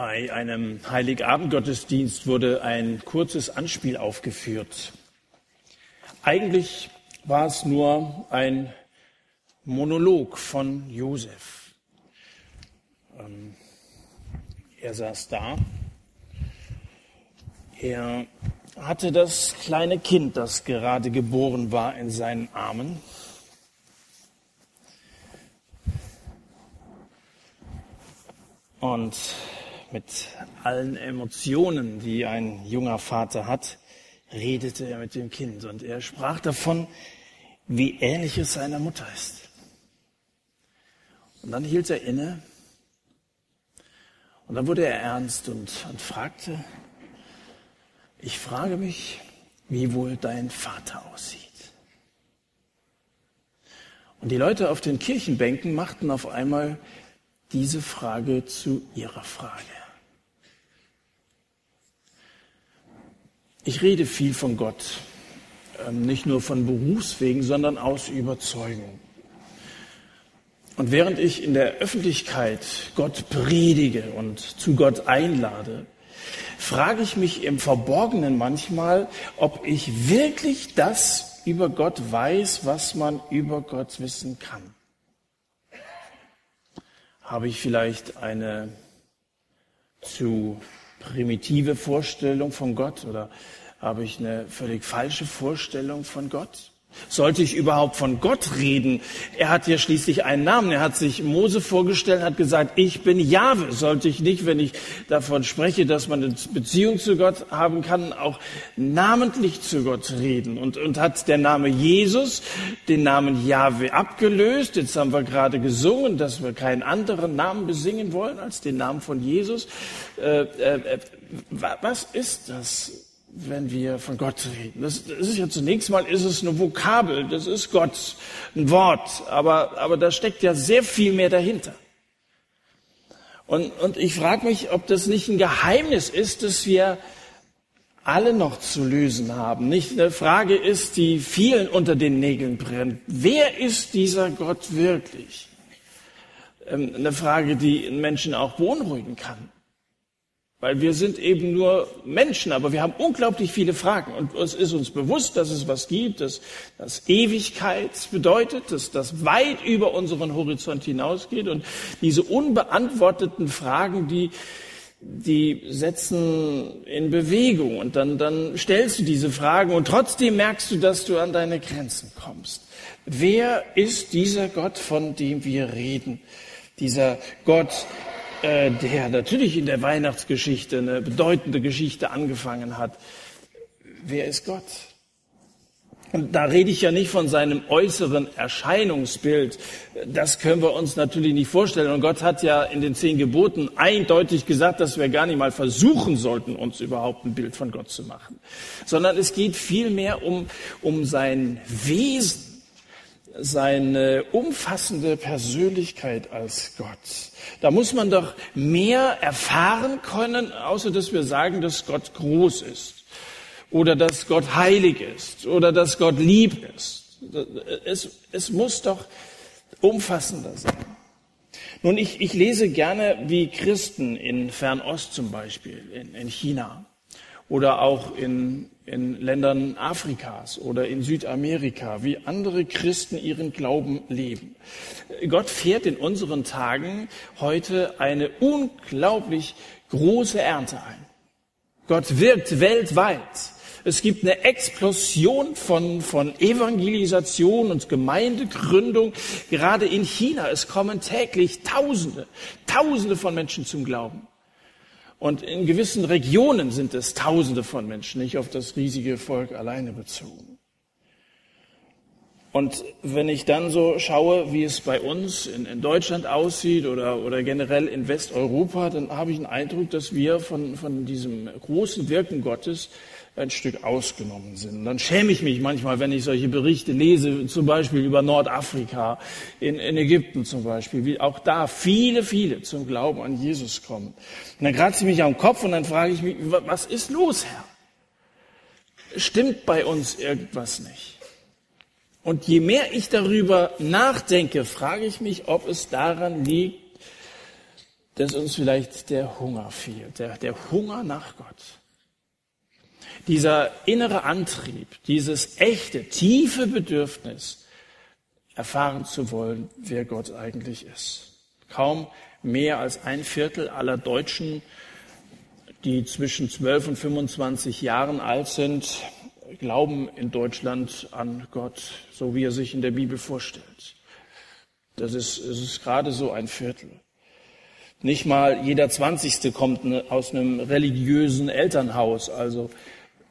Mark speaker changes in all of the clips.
Speaker 1: Bei einem Heiligabendgottesdienst wurde ein kurzes Anspiel aufgeführt. Eigentlich war es nur ein Monolog von Josef. Ähm, er saß da. Er hatte das kleine Kind, das gerade geboren war, in seinen Armen. Und mit allen Emotionen, die ein junger Vater hat, redete er mit dem Kind und er sprach davon, wie ähnlich es seiner Mutter ist. Und dann hielt er inne und dann wurde er ernst und, und fragte, ich frage mich, wie wohl dein Vater aussieht. Und die Leute auf den Kirchenbänken machten auf einmal diese Frage zu ihrer Frage. Ich rede viel von Gott, ähm, nicht nur von Berufswegen, sondern aus Überzeugung. Und während ich in der Öffentlichkeit Gott predige und zu Gott einlade, frage ich mich im Verborgenen manchmal, ob ich wirklich das über Gott weiß, was man über Gott wissen kann. Habe ich vielleicht eine zu primitive Vorstellung von Gott oder habe ich eine völlig falsche Vorstellung von Gott? Sollte ich überhaupt von Gott reden? Er hat ja schließlich einen Namen. Er hat sich Mose vorgestellt, hat gesagt, ich bin Jahwe. Sollte ich nicht, wenn ich davon spreche, dass man eine Beziehung zu Gott haben kann, auch namentlich zu Gott reden? Und, und hat der Name Jesus den Namen Jahwe abgelöst? Jetzt haben wir gerade gesungen, dass wir keinen anderen Namen besingen wollen als den Namen von Jesus. Äh, äh, äh was ist das? Wenn wir von Gott reden. Das, das ist ja zunächst mal ist es eine Vokabel, das ist Gott, ein Wort, aber, aber da steckt ja sehr viel mehr dahinter. Und, und ich frage mich, ob das nicht ein Geheimnis ist, das wir alle noch zu lösen haben. Nicht eine Frage ist, die vielen unter den Nägeln brennt. Wer ist dieser Gott wirklich? Ähm, eine Frage, die Menschen auch beunruhigen kann. Weil wir sind eben nur Menschen, aber wir haben unglaublich viele Fragen. Und es ist uns bewusst, dass es was gibt, dass das Ewigkeit bedeutet, dass das weit über unseren Horizont hinausgeht. Und diese unbeantworteten Fragen, die, die setzen in Bewegung. Und dann, dann stellst du diese Fragen und trotzdem merkst du, dass du an deine Grenzen kommst. Wer ist dieser Gott, von dem wir reden? Dieser Gott, äh, der natürlich in der Weihnachtsgeschichte eine bedeutende Geschichte angefangen hat. Wer ist Gott? Und da rede ich ja nicht von seinem äußeren Erscheinungsbild. Das können wir uns natürlich nicht vorstellen. Und Gott hat ja in den zehn Geboten eindeutig gesagt, dass wir gar nicht mal versuchen sollten, uns überhaupt ein Bild von Gott zu machen. Sondern es geht vielmehr um, um sein Wesen seine umfassende Persönlichkeit als Gott. Da muss man doch mehr erfahren können, außer dass wir sagen, dass Gott groß ist oder dass Gott heilig ist oder dass Gott lieb ist. Es, es muss doch umfassender sein. Nun, ich, ich lese gerne, wie Christen in Fernost zum Beispiel, in, in China oder auch in in Ländern Afrikas oder in Südamerika, wie andere Christen ihren Glauben leben. Gott fährt in unseren Tagen heute eine unglaublich große Ernte ein. Gott wirkt weltweit. Es gibt eine Explosion von, von Evangelisation und Gemeindegründung, gerade in China. Es kommen täglich Tausende, Tausende von Menschen zum Glauben. Und in gewissen Regionen sind es Tausende von Menschen, nicht auf das riesige Volk alleine bezogen. Und wenn ich dann so schaue, wie es bei uns in, in, Deutschland aussieht oder, oder generell in Westeuropa, dann habe ich den Eindruck, dass wir von, von diesem großen Wirken Gottes ein Stück ausgenommen sind. Dann schäme ich mich manchmal, wenn ich solche Berichte lese, zum Beispiel über Nordafrika, in, in Ägypten zum Beispiel, wie auch da viele, viele zum Glauben an Jesus kommen. Und dann kratze ich mich am Kopf und dann frage ich mich, was ist los, Herr? Stimmt bei uns irgendwas nicht? Und je mehr ich darüber nachdenke, frage ich mich, ob es daran liegt, dass uns vielleicht der Hunger fehlt, der, der Hunger nach Gott. Dieser innere Antrieb, dieses echte, tiefe Bedürfnis, erfahren zu wollen, wer Gott eigentlich ist. Kaum mehr als ein Viertel aller Deutschen, die zwischen 12 und 25 Jahren alt sind, glauben in Deutschland an Gott, so wie er sich in der Bibel vorstellt. Das ist, es ist gerade so ein Viertel. Nicht mal jeder Zwanzigste kommt aus einem religiösen Elternhaus, also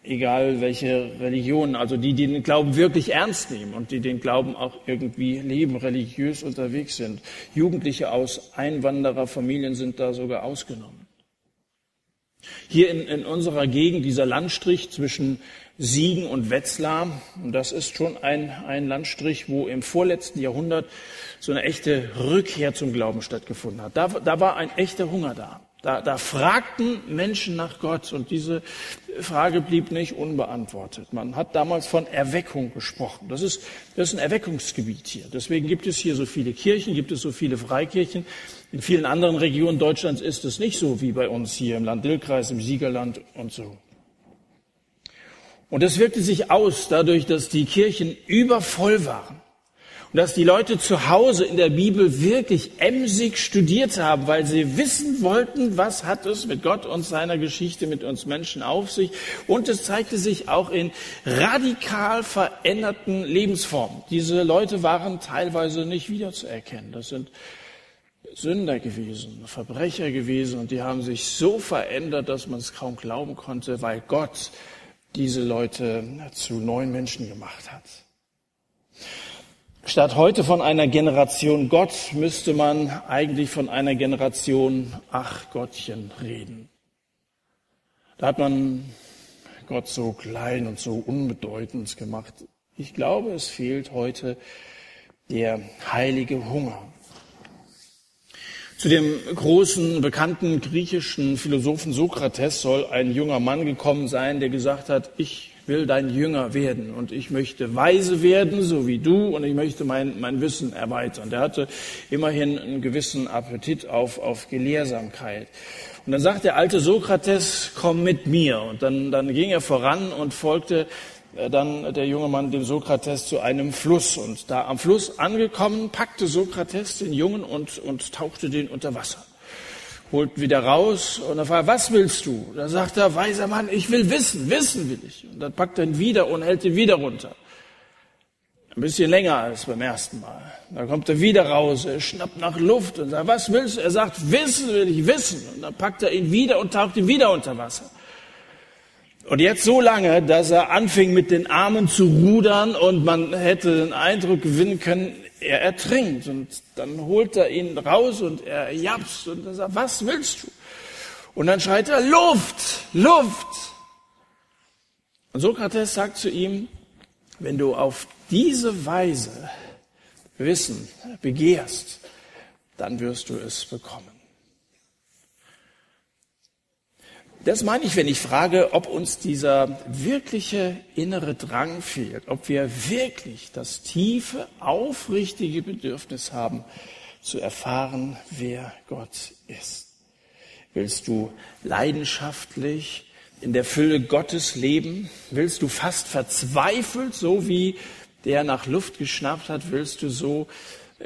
Speaker 1: egal welche Religion, also die, die den Glauben wirklich ernst nehmen und die den Glauben auch irgendwie leben, religiös unterwegs sind. Jugendliche aus Einwandererfamilien sind da sogar ausgenommen. Hier in, in unserer Gegend, dieser Landstrich zwischen Siegen und Wetzlar, und das ist schon ein, ein Landstrich, wo im vorletzten Jahrhundert so eine echte Rückkehr zum Glauben stattgefunden hat. Da, da war ein echter Hunger da. Da, da fragten Menschen nach Gott und diese Frage blieb nicht unbeantwortet. Man hat damals von Erweckung gesprochen. Das ist, das ist ein Erweckungsgebiet hier. Deswegen gibt es hier so viele Kirchen, gibt es so viele Freikirchen. In vielen anderen Regionen Deutschlands ist es nicht so wie bei uns hier im Land-Dill-Kreis, im Siegerland und so. Und das wirkte sich aus dadurch, dass die Kirchen übervoll waren. Und dass die Leute zu Hause in der Bibel wirklich emsig studiert haben, weil sie wissen wollten, was hat es mit Gott und seiner Geschichte mit uns Menschen auf sich. Und es zeigte sich auch in radikal veränderten Lebensformen. Diese Leute waren teilweise nicht wiederzuerkennen. Das sind Sünder gewesen, Verbrecher gewesen und die haben sich so verändert, dass man es kaum glauben konnte, weil Gott diese Leute zu neuen Menschen gemacht hat. Statt heute von einer Generation Gott müsste man eigentlich von einer Generation Ach Gottchen reden. Da hat man Gott so klein und so unbedeutend gemacht. Ich glaube, es fehlt heute der heilige Hunger. Zu dem großen, bekannten griechischen Philosophen Sokrates soll ein junger Mann gekommen sein, der gesagt hat, ich will dein Jünger werden und ich möchte weise werden, so wie du, und ich möchte mein, mein Wissen erweitern. Der hatte immerhin einen gewissen Appetit auf, auf Gelehrsamkeit. Und dann sagt der alte Sokrates, komm mit mir. Und dann, dann ging er voran und folgte äh, dann der junge Mann dem Sokrates zu einem Fluss. Und da am Fluss angekommen, packte Sokrates den Jungen und, und tauchte den unter Wasser holt wieder raus und er fragt, was willst du? Da sagt er, weiser Mann, ich will wissen, wissen will ich. Und dann packt er ihn wieder und hält ihn wieder runter. Ein bisschen länger als beim ersten Mal. Dann kommt er wieder raus, er schnappt nach Luft und sagt, was willst du? Er sagt, wissen will ich, wissen. Und dann packt er ihn wieder und taucht ihn wieder unter Wasser. Und jetzt so lange, dass er anfing mit den Armen zu rudern und man hätte den Eindruck gewinnen können, er ertrinkt. Und dann holt er ihn raus und er japst und er sagt, was willst du? Und dann schreit er, Luft, Luft. Und Sokrates sagt zu ihm, wenn du auf diese Weise Wissen begehrst, dann wirst du es bekommen. Das meine ich, wenn ich frage, ob uns dieser wirkliche innere Drang fehlt, ob wir wirklich das tiefe, aufrichtige Bedürfnis haben, zu erfahren, wer Gott ist. Willst du leidenschaftlich in der Fülle Gottes leben? Willst du fast verzweifelt, so wie der nach Luft geschnappt hat, willst du so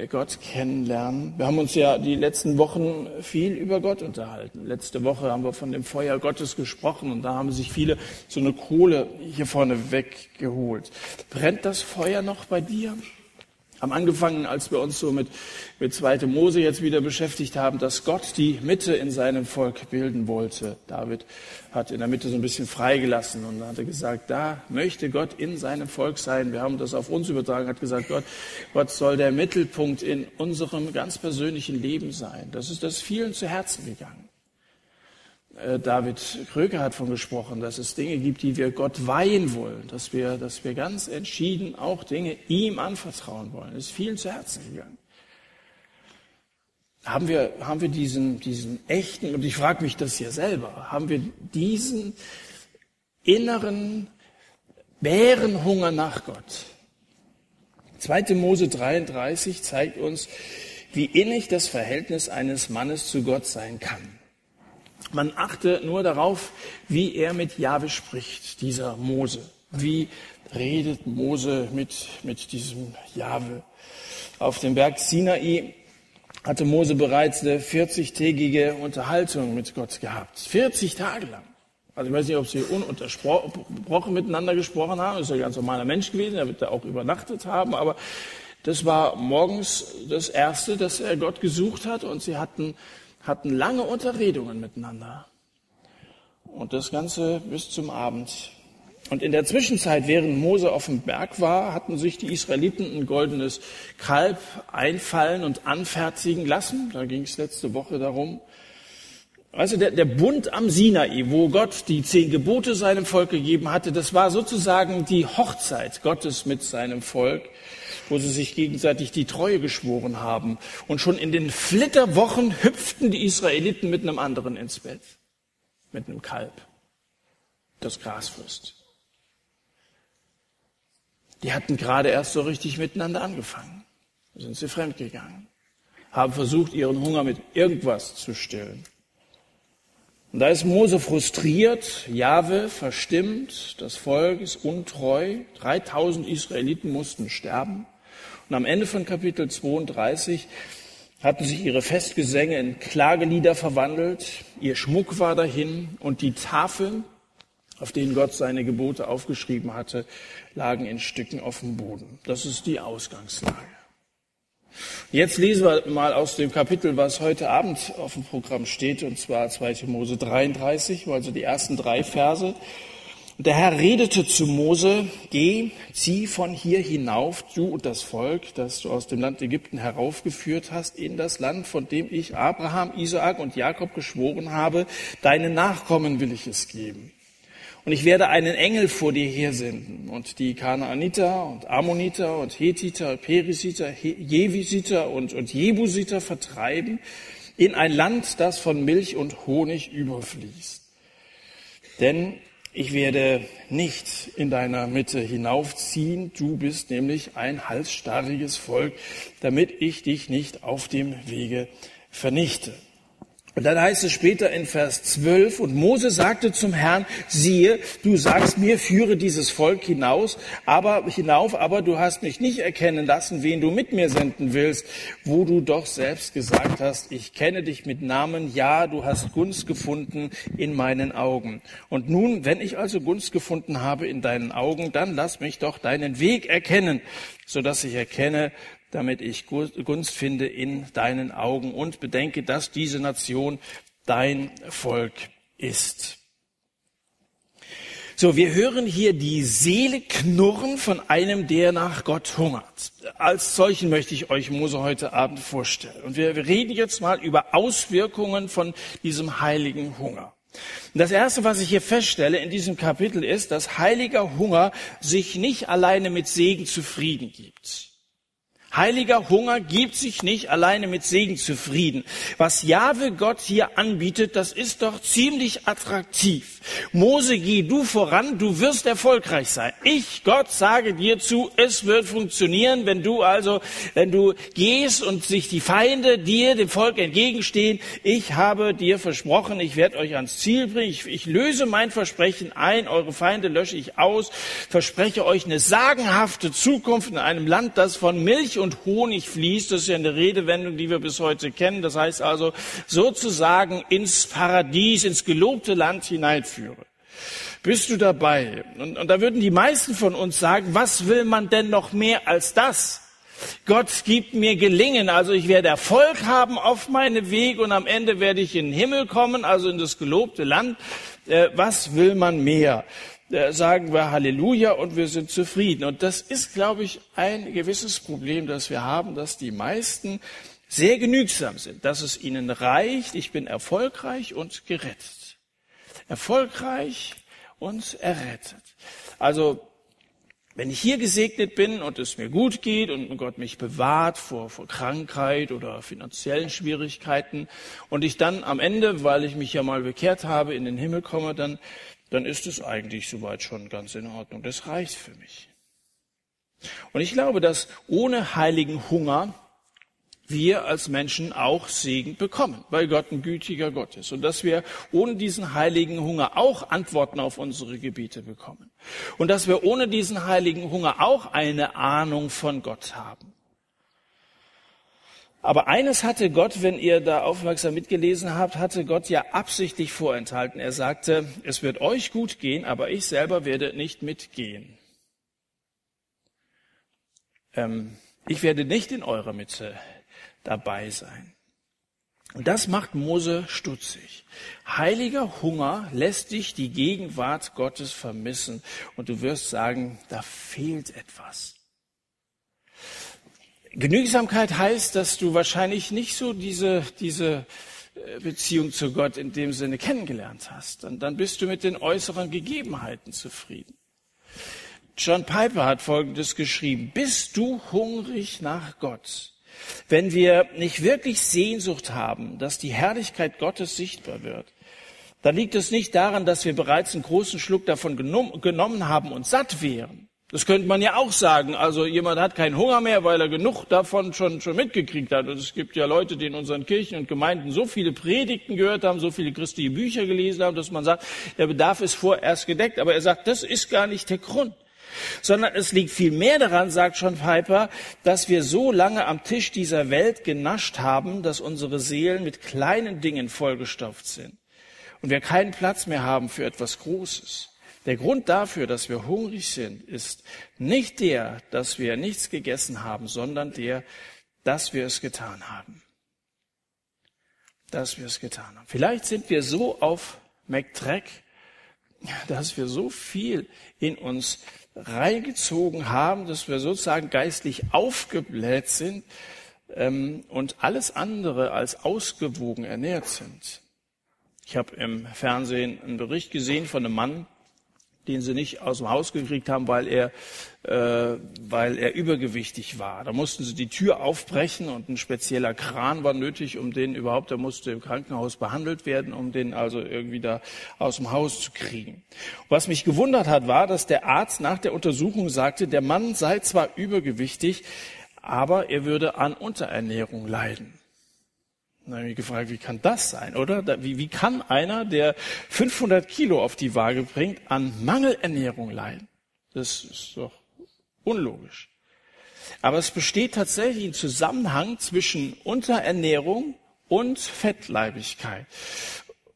Speaker 1: Gott kennenlernen. Wir haben uns ja die letzten Wochen viel über Gott unterhalten. Letzte Woche haben wir von dem Feuer Gottes gesprochen und da haben sich viele so eine Kohle hier vorne weggeholt. Brennt das Feuer noch bei dir? Haben angefangen, als wir uns so mit, mit 2. Mose jetzt wieder beschäftigt haben, dass Gott die Mitte in seinem Volk bilden wollte. David hat in der Mitte so ein bisschen freigelassen und hat gesagt, da möchte Gott in seinem Volk sein. Wir haben das auf uns übertragen, hat gesagt, Gott, Gott soll der Mittelpunkt in unserem ganz persönlichen Leben sein. Das ist das vielen zu Herzen gegangen. Äh, David Kröger hat von gesprochen, dass es Dinge gibt, die wir Gott weihen wollen, dass wir, dass wir ganz entschieden auch Dinge ihm anvertrauen wollen. Das ist vielen zu Herzen gegangen. Haben wir, haben wir diesen, diesen echten, und ich frage mich das ja selber, haben wir diesen inneren Bärenhunger nach Gott? 2. Mose 33 zeigt uns, wie innig das Verhältnis eines Mannes zu Gott sein kann. Man achte nur darauf, wie er mit Jahwe spricht, dieser Mose. Wie redet Mose mit, mit diesem Jahwe? Auf dem Berg Sinai hatte Mose bereits eine 40-tägige Unterhaltung mit Gott gehabt. 40 Tage lang. Also ich weiß nicht, ob sie ununtersprochen miteinander gesprochen haben. Das ist ja ein ganz normaler Mensch gewesen. Er wird da auch übernachtet haben. Aber das war morgens das Erste, dass er Gott gesucht hat. Und sie hatten, hatten lange Unterredungen miteinander. Und das Ganze bis zum Abend. Und in der Zwischenzeit, während Mose auf dem Berg war, hatten sich die Israeliten ein goldenes Kalb einfallen und anfertigen lassen. Da ging es letzte Woche darum. Also der, der Bund am Sinai, wo Gott die zehn Gebote seinem Volk gegeben hatte, das war sozusagen die Hochzeit Gottes mit seinem Volk, wo sie sich gegenseitig die Treue geschworen haben. Und schon in den Flitterwochen hüpften die Israeliten mit einem anderen ins Bett, mit einem Kalb, das Gras frisst. Die hatten gerade erst so richtig miteinander angefangen. Da sind sie fremdgegangen, haben versucht, ihren Hunger mit irgendwas zu stillen. Und da ist Mose frustriert, Jahwe verstimmt, das Volk ist untreu, 3000 Israeliten mussten sterben. Und am Ende von Kapitel 32 hatten sich ihre Festgesänge in Klagelieder verwandelt, ihr Schmuck war dahin und die Tafeln, auf denen Gott seine Gebote aufgeschrieben hatte, lagen in Stücken auf dem Boden. Das ist die Ausgangslage. Jetzt lesen wir mal aus dem Kapitel, was heute Abend auf dem Programm steht, und zwar 2. Mose 33, also die ersten drei Verse. Der Herr redete zu Mose, geh, zieh von hier hinauf, du und das Volk, das du aus dem Land Ägypten heraufgeführt hast, in das Land, von dem ich Abraham, Isaak und Jakob geschworen habe, deinen Nachkommen will ich es geben. Und ich werde einen Engel vor dir hersenden und die Kanaaniter und Ammoniter und Hethiter, Perisiter, Jevisiter und, und Jebusiter vertreiben in ein Land, das von Milch und Honig überfließt. Denn ich werde nicht in deiner Mitte hinaufziehen, du bist nämlich ein halsstarriges Volk, damit ich dich nicht auf dem Wege vernichte. Und dann heißt es später in Vers 12, und Mose sagte zum Herrn, siehe, du sagst mir, führe dieses Volk hinaus, aber, hinauf, aber du hast mich nicht erkennen lassen, wen du mit mir senden willst, wo du doch selbst gesagt hast, ich kenne dich mit Namen, ja, du hast Gunst gefunden in meinen Augen. Und nun, wenn ich also Gunst gefunden habe in deinen Augen, dann lass mich doch deinen Weg erkennen, so dass ich erkenne, damit ich Gunst finde in deinen Augen und bedenke, dass diese Nation dein Volk ist. So, wir hören hier die Seele knurren von einem, der nach Gott hungert. Als solchen möchte ich euch Mose heute Abend vorstellen. Und wir reden jetzt mal über Auswirkungen von diesem heiligen Hunger. Das erste, was ich hier feststelle in diesem Kapitel ist, dass heiliger Hunger sich nicht alleine mit Segen zufrieden gibt. Heiliger Hunger gibt sich nicht alleine mit Segen zufrieden. Was Jahwe Gott hier anbietet, das ist doch ziemlich attraktiv. Mose, geh du voran, du wirst erfolgreich sein. Ich, Gott, sage dir zu, es wird funktionieren, wenn du also, wenn du gehst und sich die Feinde dir, dem Volk entgegenstehen. Ich habe dir versprochen, ich werde euch ans Ziel bringen. Ich, ich löse mein Versprechen ein, eure Feinde lösche ich aus, verspreche euch eine sagenhafte Zukunft in einem Land, das von Milch und Honig fließt. Das ist ja eine Redewendung, die wir bis heute kennen. Das heißt also sozusagen ins Paradies, ins gelobte Land hineinführe. Bist du dabei? Und, und da würden die meisten von uns sagen, was will man denn noch mehr als das? Gott gibt mir gelingen, also ich werde Erfolg haben auf meine Wege und am Ende werde ich in den Himmel kommen, also in das gelobte Land. Äh, was will man mehr? Sagen wir Halleluja und wir sind zufrieden. Und das ist, glaube ich, ein gewisses Problem, das wir haben, dass die meisten sehr genügsam sind, dass es ihnen reicht, ich bin erfolgreich und gerettet. Erfolgreich und errettet. Also, wenn ich hier gesegnet bin und es mir gut geht und Gott mich bewahrt vor, vor Krankheit oder finanziellen Schwierigkeiten und ich dann am Ende, weil ich mich ja mal bekehrt habe, in den Himmel komme, dann dann ist es eigentlich soweit schon ganz in Ordnung. Das reicht für mich. Und ich glaube, dass ohne heiligen Hunger wir als Menschen auch Segen bekommen, weil Gott ein gütiger Gott ist. Und dass wir ohne diesen heiligen Hunger auch Antworten auf unsere Gebete bekommen. Und dass wir ohne diesen heiligen Hunger auch eine Ahnung von Gott haben. Aber eines hatte Gott, wenn ihr da aufmerksam mitgelesen habt, hatte Gott ja absichtlich vorenthalten. Er sagte, es wird euch gut gehen, aber ich selber werde nicht mitgehen. Ähm, ich werde nicht in eurer Mitte dabei sein. Und das macht Mose stutzig. Heiliger Hunger lässt dich die Gegenwart Gottes vermissen und du wirst sagen, da fehlt etwas. Genügsamkeit heißt, dass du wahrscheinlich nicht so diese, diese äh, Beziehung zu Gott in dem Sinne kennengelernt hast. Und dann bist du mit den äußeren Gegebenheiten zufrieden. John Piper hat Folgendes geschrieben. Bist du hungrig nach Gott? Wenn wir nicht wirklich Sehnsucht haben, dass die Herrlichkeit Gottes sichtbar wird, dann liegt es nicht daran, dass wir bereits einen großen Schluck davon genommen haben und satt wären. Das könnte man ja auch sagen. Also jemand hat keinen Hunger mehr, weil er genug davon schon, schon mitgekriegt hat. Und es gibt ja Leute, die in unseren Kirchen und Gemeinden so viele Predigten gehört haben, so viele christliche Bücher gelesen haben, dass man sagt, der Bedarf ist vorerst gedeckt. Aber er sagt, das ist gar nicht der Grund. Sondern es liegt viel mehr daran, sagt schon Piper, dass wir so lange am Tisch dieser Welt genascht haben, dass unsere Seelen mit kleinen Dingen vollgestopft sind. Und wir keinen Platz mehr haben für etwas Großes. Der Grund dafür, dass wir hungrig sind, ist nicht der, dass wir nichts gegessen haben, sondern der, dass wir es getan haben. Dass wir es getan haben. Vielleicht sind wir so auf McTrack, dass wir so viel in uns reingezogen haben, dass wir sozusagen geistlich aufgebläht sind ähm, und alles andere als ausgewogen ernährt sind. Ich habe im Fernsehen einen Bericht gesehen von einem Mann, den sie nicht aus dem Haus gekriegt haben, weil er, äh, weil er übergewichtig war. Da mussten sie die Tür aufbrechen und ein spezieller Kran war nötig, um den überhaupt, er musste im Krankenhaus behandelt werden, um den also irgendwie da aus dem Haus zu kriegen. Was mich gewundert hat, war, dass der Arzt nach der Untersuchung sagte, der Mann sei zwar übergewichtig, aber er würde an Unterernährung leiden. Dann habe ich gefragt, wie kann das sein, oder? Wie, wie kann einer, der 500 Kilo auf die Waage bringt, an Mangelernährung leiden? Das ist doch unlogisch. Aber es besteht tatsächlich ein Zusammenhang zwischen Unterernährung und Fettleibigkeit.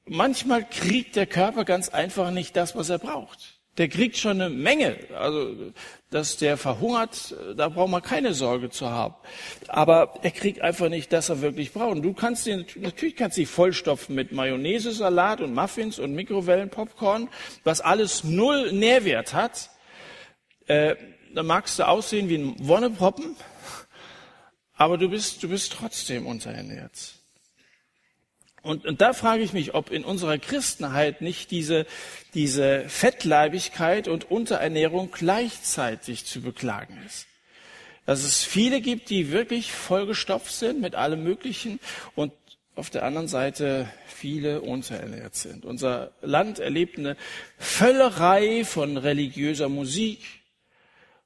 Speaker 1: Manchmal kriegt der Körper ganz einfach nicht das, was er braucht der kriegt schon eine Menge. Also, dass der verhungert, da braucht man keine Sorge zu haben. Aber er kriegt einfach nicht, dass er wirklich braucht. Und du kannst ihn, natürlich kannst du dich vollstopfen mit Mayonnaise, Salat und Muffins und Mikrowellenpopcorn, was alles null Nährwert hat. Äh, da magst du aussehen wie ein Wonneproppen, aber du bist, du bist trotzdem unterernährt. Und, und da frage ich mich, ob in unserer Christenheit nicht diese, diese Fettleibigkeit und Unterernährung gleichzeitig zu beklagen ist. Dass es viele gibt, die wirklich vollgestopft sind mit allem Möglichen und auf der anderen Seite viele unterernährt sind. Unser Land erlebt eine Völlerei von religiöser Musik,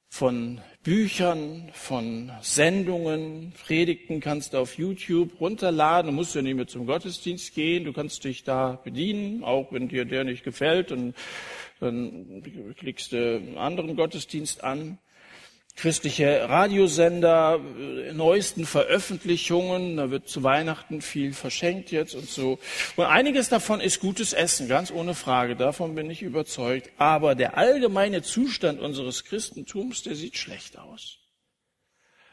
Speaker 1: von Büchern, von Sendungen, Predigten kannst du auf YouTube runterladen. Du musst ja nicht mehr zum Gottesdienst gehen. Du kannst dich da bedienen, auch wenn dir der nicht gefällt. Und dann klickst du einen anderen Gottesdienst an christliche Radiosender, äh, neuesten Veröffentlichungen, da wird zu Weihnachten viel verschenkt jetzt und so. Und einiges davon ist gutes Essen, ganz ohne Frage, davon bin ich überzeugt. Aber der allgemeine Zustand unseres Christentums, der sieht schlecht aus.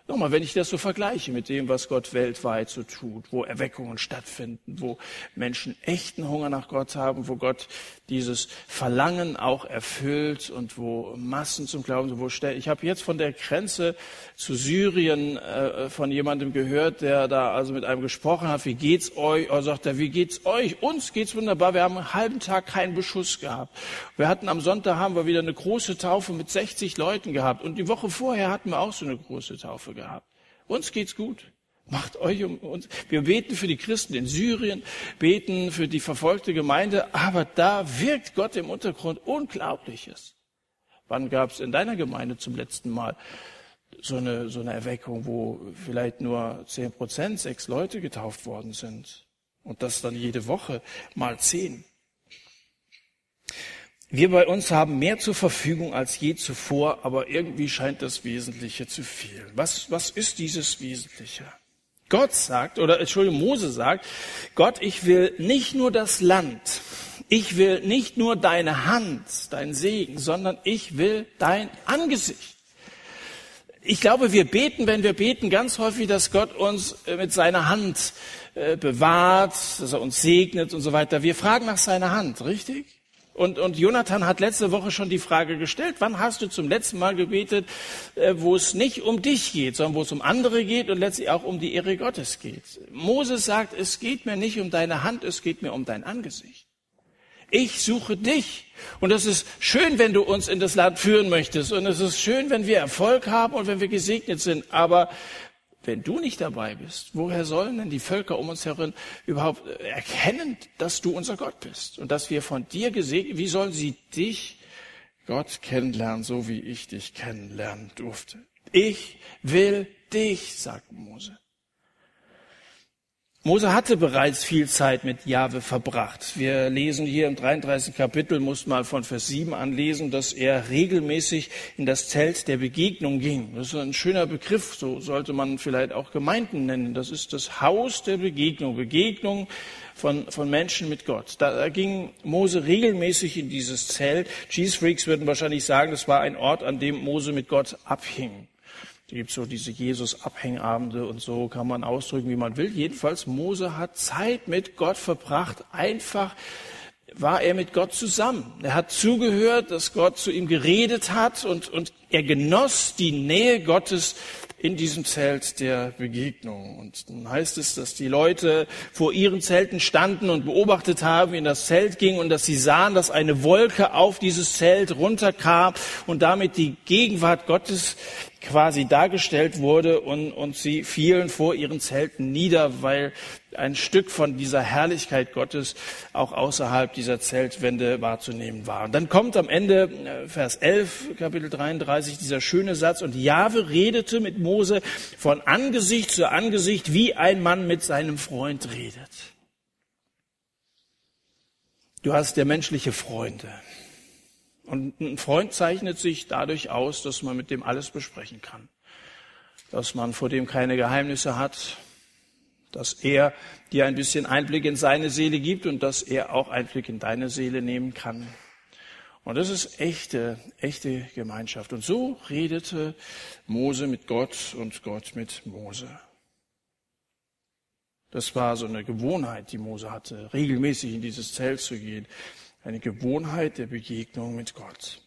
Speaker 1: Nochmal, wenn ich das so vergleiche mit dem, was Gott weltweit so tut, wo Erweckungen stattfinden, wo Menschen echten Hunger nach Gott haben, wo Gott dieses Verlangen auch erfüllt und wo Massen zum Glauben, wo ich habe jetzt von der Grenze zu Syrien äh, von jemandem gehört, der da also mit einem gesprochen hat, wie geht's euch? Oder sagt er, wie geht's euch? Uns geht's wunderbar. Wir haben einen halben Tag keinen Beschuss gehabt. Wir hatten am Sonntag haben wir wieder eine große Taufe mit 60 Leuten gehabt und die Woche vorher hatten wir auch so eine große Taufe gehabt. Uns geht's gut. Macht euch um uns. Wir beten für die Christen in Syrien, beten für die verfolgte Gemeinde, aber da wirkt Gott im Untergrund Unglaubliches. Wann gab es in deiner Gemeinde zum letzten Mal so eine, so eine Erweckung, wo vielleicht nur zehn Prozent, sechs Leute getauft worden sind. Und das dann jede Woche mal zehn. Wir bei uns haben mehr zur Verfügung als je zuvor, aber irgendwie scheint das Wesentliche zu fehlen. Was, was ist dieses Wesentliche? Gott sagt, oder Entschuldigung, Mose sagt, Gott, ich will nicht nur das Land, ich will nicht nur deine Hand, dein Segen, sondern ich will dein Angesicht. Ich glaube, wir beten, wenn wir beten, ganz häufig, dass Gott uns äh, mit seiner Hand äh, bewahrt, dass er uns segnet und so weiter. Wir fragen nach seiner Hand, richtig? Und, und Jonathan hat letzte Woche schon die Frage gestellt, wann hast du zum letzten Mal gebetet, äh, wo es nicht um dich geht, sondern wo es um andere geht und letztlich auch um die Ehre Gottes geht. Moses sagt, es geht mir nicht um deine Hand, es geht mir um dein Angesicht. Ich suche dich. Und es ist schön, wenn du uns in das Land führen möchtest. Und es ist schön, wenn wir Erfolg haben und wenn wir gesegnet sind. Aber wenn du nicht dabei bist, woher sollen denn die Völker um uns herum überhaupt erkennen, dass du unser Gott bist und dass wir von dir gesegnet, wie sollen sie dich, Gott, kennenlernen, so wie ich dich kennenlernen durfte? Ich will dich, sagt Mose. Mose hatte bereits viel Zeit mit Jahwe verbracht. Wir lesen hier im 33. Kapitel, muss mal von Vers 7 anlesen, dass er regelmäßig in das Zelt der Begegnung ging. Das ist ein schöner Begriff, so sollte man vielleicht auch Gemeinden nennen. Das ist das Haus der Begegnung, Begegnung von, von Menschen mit Gott. Da, ging Mose regelmäßig in dieses Zelt. Cheese Freaks würden wahrscheinlich sagen, das war ein Ort, an dem Mose mit Gott abhing. Da gibt so diese Jesus-Abhängabende und so kann man ausdrücken, wie man will. Jedenfalls, Mose hat Zeit mit Gott verbracht. Einfach war er mit Gott zusammen. Er hat zugehört, dass Gott zu ihm geredet hat und, und er genoss die Nähe Gottes in diesem Zelt der Begegnung. Und dann heißt es, dass die Leute vor ihren Zelten standen und beobachtet haben, wie in das Zelt ging und dass sie sahen, dass eine Wolke auf dieses Zelt runterkam und damit die Gegenwart Gottes quasi dargestellt wurde und, und sie fielen vor ihren Zelten nieder, weil ein Stück von dieser Herrlichkeit Gottes auch außerhalb dieser Zeltwände wahrzunehmen war. Und dann kommt am Ende äh, Vers 11, Kapitel 33, dieser schöne Satz, und Jahwe redete mit Mose von Angesicht zu Angesicht, wie ein Mann mit seinem Freund redet. Du hast ja menschliche Freunde. Und ein Freund zeichnet sich dadurch aus, dass man mit dem alles besprechen kann. Dass man vor dem keine Geheimnisse hat, dass er dir ein bisschen Einblick in seine Seele gibt und dass er auch Einblick in deine Seele nehmen kann. Und das ist echte, echte Gemeinschaft. Und so redete Mose mit Gott und Gott mit Mose. Das war so eine Gewohnheit, die Mose hatte, regelmäßig in dieses Zelt zu gehen eine Gewohnheit der Begegnung mit Gott.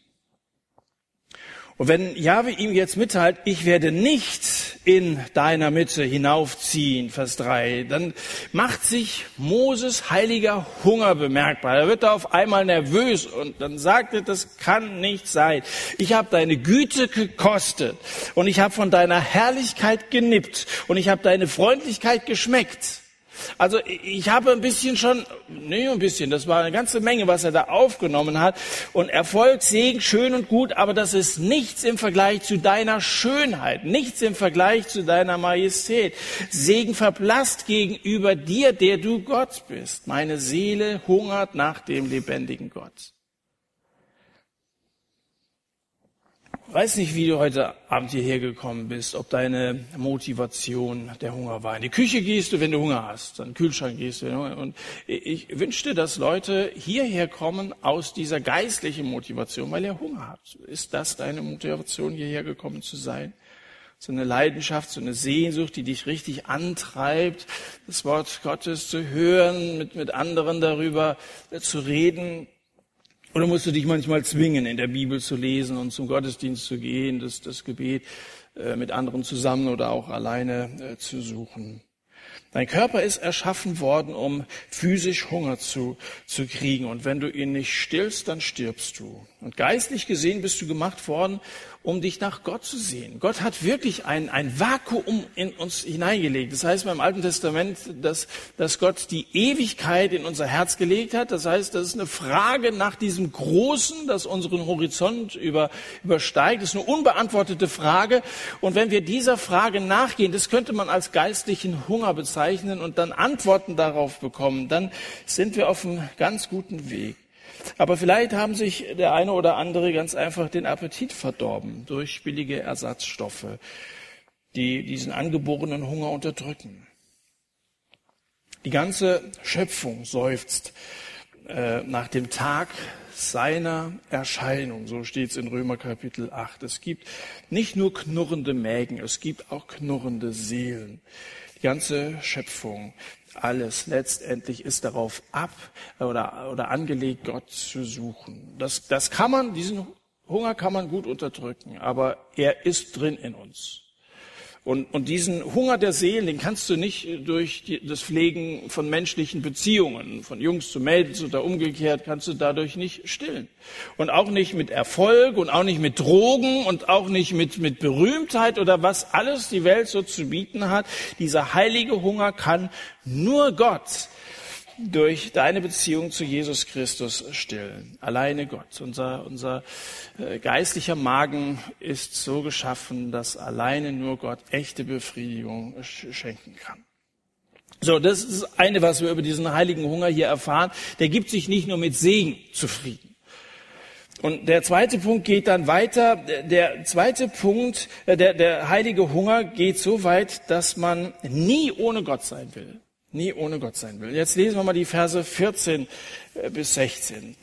Speaker 1: Und wenn Jahwe ihm jetzt mitteilt, ich werde nicht in deiner Mitte hinaufziehen, Vers 3, dann macht sich Moses heiliger Hunger bemerkbar. Er wird auf einmal nervös und dann sagt er, das kann nicht sein. Ich habe deine Güte gekostet und ich habe von deiner Herrlichkeit genippt und ich habe deine Freundlichkeit geschmeckt. Also ich habe ein bisschen schon, nee, ein bisschen, das war eine ganze Menge, was er da aufgenommen hat. Und Erfolg, Segen, schön und gut, aber das ist nichts im Vergleich zu deiner Schönheit, nichts im Vergleich zu deiner Majestät. Segen verblasst gegenüber dir, der du Gott bist. Meine Seele hungert nach dem lebendigen Gott. Weiß nicht, wie du heute Abend hierher gekommen bist, ob deine Motivation der Hunger war. In die Küche gehst du, wenn du Hunger hast, an den Kühlschrank gehst du. Und ich wünschte, dass Leute hierher kommen aus dieser geistlichen Motivation, weil er Hunger hat. Ist das deine Motivation, hierher gekommen zu sein? So eine Leidenschaft, so eine Sehnsucht, die dich richtig antreibt, das Wort Gottes zu hören, mit, mit anderen darüber zu reden. Oder musst du dich manchmal zwingen, in der Bibel zu lesen und zum Gottesdienst zu gehen, das, das Gebet äh, mit anderen zusammen oder auch alleine äh, zu suchen? Dein Körper ist erschaffen worden, um physisch Hunger zu, zu kriegen. Und wenn du ihn nicht stillst, dann stirbst du. Und geistlich gesehen bist du gemacht worden, um dich nach Gott zu sehen. Gott hat wirklich ein, ein Vakuum in uns hineingelegt. Das heißt beim Alten Testament, dass, dass Gott die Ewigkeit in unser Herz gelegt hat. Das heißt, das ist eine Frage nach diesem Großen, das unseren Horizont über, übersteigt. Das ist eine unbeantwortete Frage. Und wenn wir dieser Frage nachgehen, das könnte man als geistlichen Hunger bezeichnen und dann Antworten darauf bekommen, dann sind wir auf einem ganz guten Weg. Aber vielleicht haben sich der eine oder andere ganz einfach den Appetit verdorben durch billige Ersatzstoffe, die diesen angeborenen Hunger unterdrücken. Die ganze Schöpfung seufzt äh, nach dem Tag seiner Erscheinung. So steht es in Römer Kapitel 8. Es gibt nicht nur knurrende Mägen, es gibt auch knurrende Seelen. Die ganze Schöpfung alles letztendlich ist darauf ab oder, oder angelegt, Gott zu suchen. Das, das kann man, diesen Hunger kann man gut unterdrücken, aber er ist drin in uns. Und, und diesen Hunger der Seelen, den kannst du nicht durch die, das Pflegen von menschlichen Beziehungen, von Jungs zu Mädels oder umgekehrt, kannst du dadurch nicht stillen. Und auch nicht mit Erfolg und auch nicht mit Drogen und auch nicht mit, mit Berühmtheit oder was alles die Welt so zu bieten hat. Dieser heilige Hunger kann nur Gott durch deine Beziehung zu Jesus Christus stillen. Alleine Gott. Unser, unser äh, geistlicher Magen ist so geschaffen, dass alleine nur Gott echte Befriedigung schenken kann. So, das ist eine, was wir über diesen heiligen Hunger hier erfahren. Der gibt sich nicht nur mit Segen zufrieden. Und der zweite Punkt geht dann weiter. Der zweite Punkt, äh, der, der heilige Hunger geht so weit, dass man nie ohne Gott sein will nie ohne Gott sein will. Jetzt lesen wir mal die Verse 14 äh, bis 16.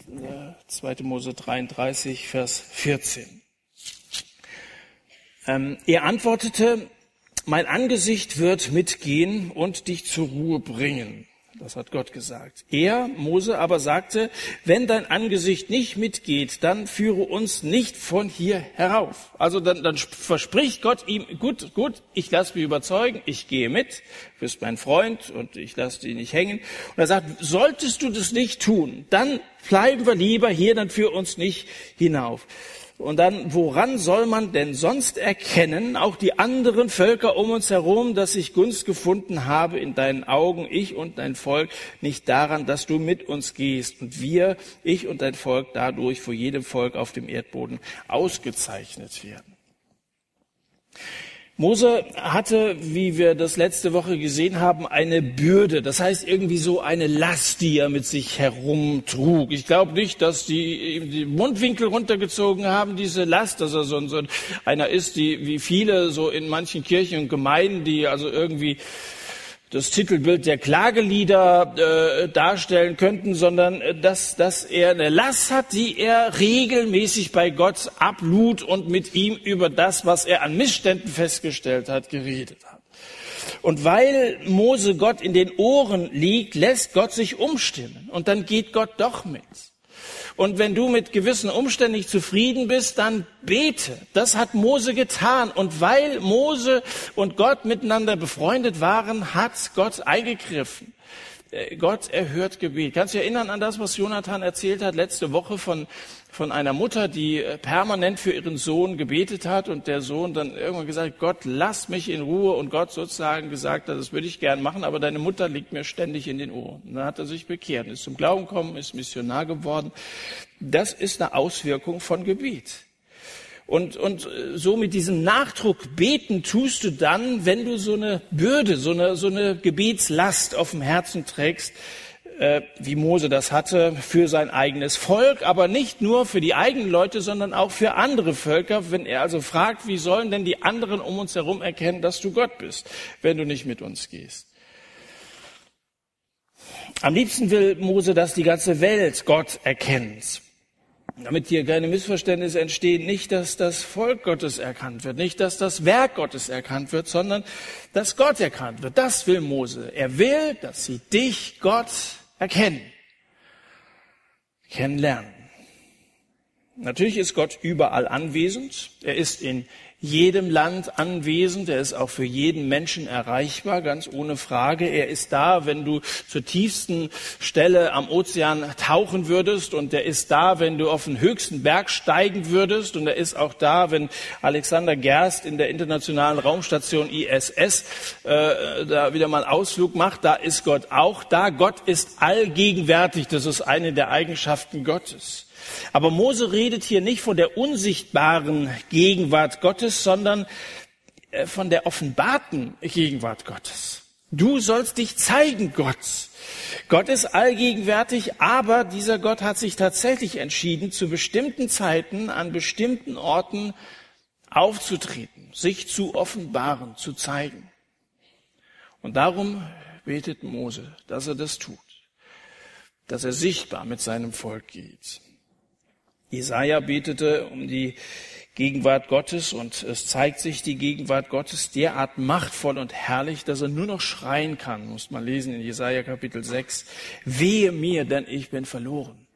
Speaker 1: 2. Mose 33, Vers 14. Ähm, er antwortete, mein Angesicht wird mitgehen und dich zur Ruhe bringen. Das hat Gott gesagt. Er, Mose, aber sagte, wenn dein Angesicht nicht mitgeht, dann führe uns nicht von hier herauf. Also dann, dann verspricht Gott ihm, gut, gut, ich lasse mich überzeugen, ich gehe mit, bist mein Freund und ich lasse dich nicht hängen. Und er sagt, solltest du das nicht tun, dann bleiben wir lieber hier, dann führ uns nicht hinauf. Und dann, woran soll man denn sonst erkennen, auch die anderen Völker um uns herum, dass ich Gunst gefunden habe in deinen Augen, ich und dein Volk, nicht daran, dass du mit uns gehst und wir, ich und dein Volk, dadurch vor jedem Volk auf dem Erdboden ausgezeichnet werden. Mose hatte, wie wir das letzte Woche gesehen haben, eine Bürde. Das heißt irgendwie so eine Last, die er mit sich herumtrug. Ich glaube nicht, dass die ihm die Mundwinkel runtergezogen haben, diese Last, dass er so, so einer ist, die wie viele so in manchen Kirchen und Gemeinden, die also irgendwie das Titelbild der Klagelieder äh, darstellen könnten, sondern äh, dass, dass er eine Last hat, die er regelmäßig bei Gott ablud und mit ihm über das, was er an Missständen festgestellt hat, geredet hat. Und weil Mose Gott in den Ohren liegt, lässt Gott sich umstimmen und dann geht Gott doch mit. Und wenn du mit gewissen Umständen nicht zufrieden bist, dann bete. Das hat Mose getan. Und weil Mose und Gott miteinander befreundet waren, hat Gott eingegriffen. Äh, Gott erhört Gebet. Kannst du dich erinnern an das, was Jonathan erzählt hat letzte Woche von, von einer Mutter, die äh, permanent für ihren Sohn gebetet hat und der Sohn dann irgendwann gesagt, Gott, lass mich in Ruhe und Gott sozusagen gesagt hat, das würde ich gern machen, aber deine Mutter liegt mir ständig in den Ohren. Und dann hat er sich bekehrt, ist zum Glauben gekommen, ist Missionar geworden. Das ist eine Auswirkung von Gebet. Und, und äh, so mit diesem Nachdruck beten tust du dann, wenn du so eine Bürde, so eine, so eine Gebetslast auf dem Herzen trägst, äh, wie Mose das hatte, für sein eigenes Volk, aber nicht nur für die eigenen Leute, sondern auch für andere Völker. Wenn er also fragt, wie sollen denn die anderen um uns herum erkennen, dass du Gott bist, wenn du nicht mit uns gehst? Am liebsten will Mose, dass die ganze Welt Gott erkennt. Damit hier keine Missverständnisse entstehen, nicht, dass das Volk Gottes erkannt wird, nicht, dass das Werk Gottes erkannt wird, sondern dass Gott erkannt wird. Das will Mose. Er will, dass sie dich, Gott, erkennen, kennenlernen. Natürlich ist Gott überall anwesend. Er ist in jedem Land anwesend. Er ist auch für jeden Menschen erreichbar, ganz ohne Frage. Er ist da, wenn du zur tiefsten Stelle am Ozean tauchen würdest. Und er ist da, wenn du auf den höchsten Berg steigen würdest. Und er ist auch da, wenn Alexander Gerst in der internationalen Raumstation ISS äh, da wieder mal Ausflug macht. Da ist Gott auch da. Gott ist allgegenwärtig. Das ist eine der Eigenschaften Gottes. Aber Mose redet hier nicht von der unsichtbaren Gegenwart Gottes, sondern äh, von der offenbarten Gegenwart Gottes. Du sollst dich zeigen, Gott. Gott ist allgegenwärtig, aber dieser Gott hat sich tatsächlich entschieden, zu bestimmten Zeiten an bestimmten Orten aufzutreten, sich zu offenbaren, zu zeigen. Und darum betet Mose, dass er das tut, dass er sichtbar mit seinem Volk geht. Jesaja betete um die Gegenwart Gottes und es zeigt sich die Gegenwart Gottes derart machtvoll und herrlich, dass er nur noch schreien kann, muss man lesen in Jesaja Kapitel 6. Wehe mir, denn ich bin verloren.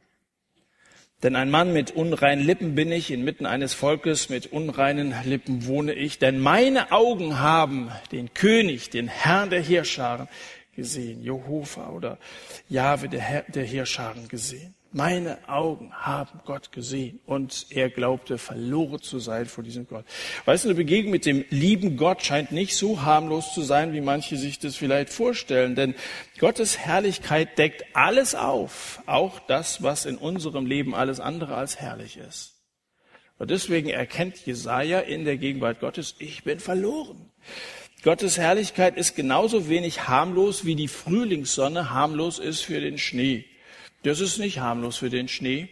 Speaker 1: Denn ein Mann mit unreinen Lippen bin ich, inmitten eines Volkes mit unreinen Lippen wohne ich, denn meine Augen haben den König, den Herrn der Heerscharen gesehen, Jehova oder Jahwe der, Herr, der Heerscharen gesehen. Meine Augen haben Gott gesehen und er glaubte verloren zu sein vor diesem Gott. Weißt du, eine Begegnung mit dem lieben Gott scheint nicht so harmlos zu sein, wie manche sich das vielleicht vorstellen, denn Gottes Herrlichkeit deckt alles auf, auch das, was in unserem Leben alles andere als herrlich ist. Und deswegen erkennt Jesaja in der Gegenwart Gottes, ich bin verloren. Gottes Herrlichkeit ist genauso wenig harmlos, wie die Frühlingssonne harmlos ist für den Schnee. Das ist nicht harmlos für den Schnee.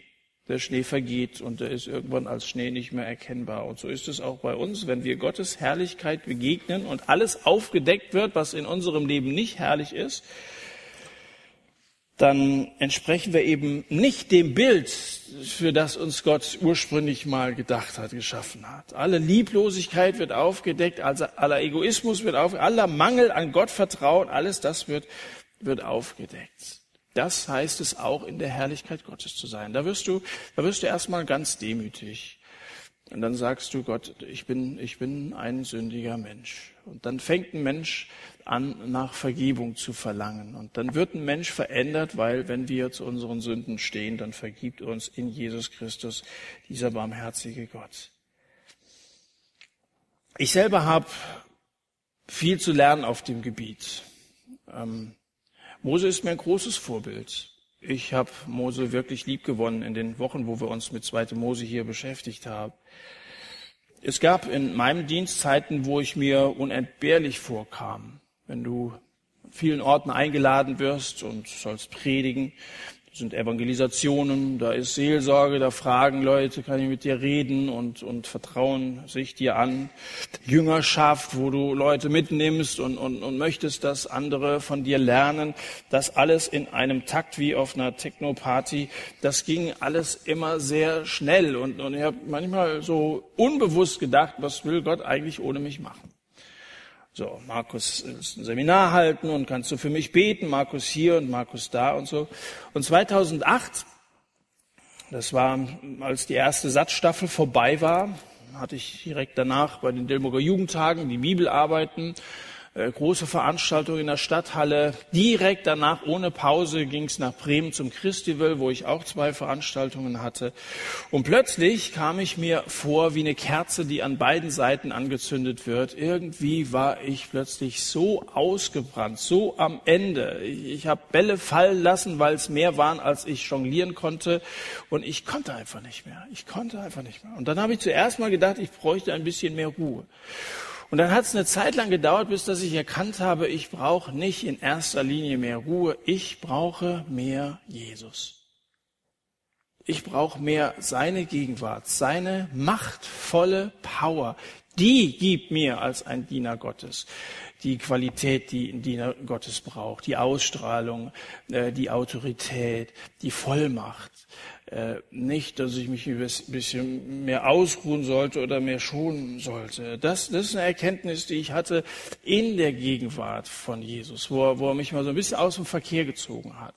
Speaker 1: Der Schnee vergeht und er ist irgendwann als Schnee nicht mehr erkennbar. Und so ist es auch bei uns, wenn wir Gottes Herrlichkeit begegnen und alles aufgedeckt wird, was in unserem Leben nicht herrlich ist, dann entsprechen wir eben nicht dem Bild, für das uns Gott ursprünglich mal gedacht hat, geschaffen hat. Alle Lieblosigkeit wird aufgedeckt, also aller Egoismus wird aufgedeckt, aller Mangel an Gottvertrauen, alles das wird, wird aufgedeckt. Das heißt es auch in der Herrlichkeit Gottes zu sein. Da wirst du, da wirst du erstmal ganz demütig. Und dann sagst du Gott, ich bin, ich bin ein sündiger Mensch. Und dann fängt ein Mensch an, nach Vergebung zu verlangen. Und dann wird ein Mensch verändert, weil wenn wir zu unseren Sünden stehen, dann vergibt uns in Jesus Christus dieser barmherzige Gott. Ich selber habe viel zu lernen auf dem Gebiet. Ähm, Mose ist mir ein großes Vorbild. Ich habe Mose wirklich lieb gewonnen in den Wochen, wo wir uns mit 2. Mose hier beschäftigt haben. Es gab in meinem Dienst Zeiten, wo ich mir unentbehrlich vorkam. Wenn du vielen Orten eingeladen wirst und sollst predigen, das sind Evangelisationen, da ist Seelsorge, da fragen Leute, kann ich mit dir reden und, und vertrauen sich dir an. Jüngerschaft, wo du Leute mitnimmst und, und, und möchtest, dass andere von dir lernen. Das alles in einem Takt wie auf einer Techno-Party. Das ging alles immer sehr schnell und, und ich habe manchmal so unbewusst gedacht, was will Gott eigentlich ohne mich machen? So, Markus willst ein Seminar halten und kannst du für mich beten, Markus hier und Markus da und so. Und 2008, das war, als die erste Satzstaffel vorbei war, hatte ich direkt danach bei den Dilburger Jugendtagen die Bibelarbeiten große Veranstaltung in der Stadthalle. Direkt danach, ohne Pause, ging es nach Bremen zum Christival, wo ich auch zwei Veranstaltungen hatte. Und plötzlich kam ich mir vor wie eine Kerze, die an beiden Seiten angezündet wird. Irgendwie war ich plötzlich so ausgebrannt, so am Ende. Ich, ich habe Bälle fallen lassen, weil es mehr waren, als ich jonglieren konnte. Und ich konnte einfach nicht mehr. Ich konnte einfach nicht mehr. Und dann habe ich zuerst mal gedacht, ich bräuchte ein bisschen mehr Ruhe. Und dann hat es eine Zeit lang gedauert, bis dass ich erkannt habe, ich brauche nicht in erster Linie mehr Ruhe, ich brauche mehr Jesus. Ich brauche mehr seine Gegenwart, seine machtvolle Power. Die gibt mir als ein Diener Gottes die Qualität, die ein Diener Gottes braucht, die Ausstrahlung, äh, die Autorität, die Vollmacht. Äh, nicht, dass ich mich ein bisschen mehr ausruhen sollte oder mehr schonen sollte. Das, das ist eine Erkenntnis, die ich hatte in der Gegenwart von Jesus, wo er, wo er mich mal so ein bisschen aus dem Verkehr gezogen hat.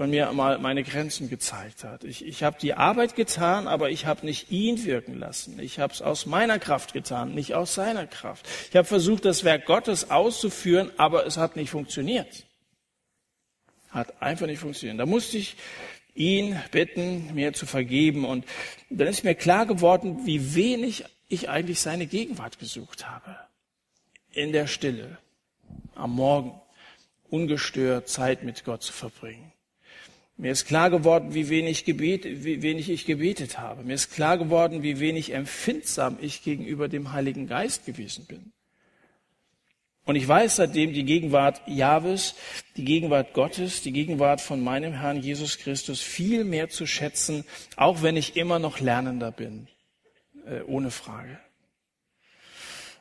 Speaker 1: Und mir mal meine Grenzen gezeigt hat. Ich, ich habe die Arbeit getan, aber ich habe nicht ihn wirken lassen. Ich habe es aus meiner Kraft getan, nicht aus seiner Kraft. Ich habe versucht, das Werk Gottes auszuführen, aber es hat nicht funktioniert. Hat einfach nicht funktioniert. Da musste ich ihn bitten, mir zu vergeben. Und dann ist mir klar geworden, wie wenig ich eigentlich seine Gegenwart gesucht habe. In der Stille, am Morgen, ungestört Zeit mit Gott zu verbringen. Mir ist klar geworden, wie wenig, Gebet, wie wenig ich gebetet habe. Mir ist klar geworden, wie wenig empfindsam ich gegenüber dem Heiligen Geist gewesen bin. Und ich weiß seitdem die Gegenwart Jahwes, die Gegenwart Gottes, die Gegenwart von meinem Herrn Jesus Christus viel mehr zu schätzen, auch wenn ich immer noch Lernender bin, äh, ohne Frage.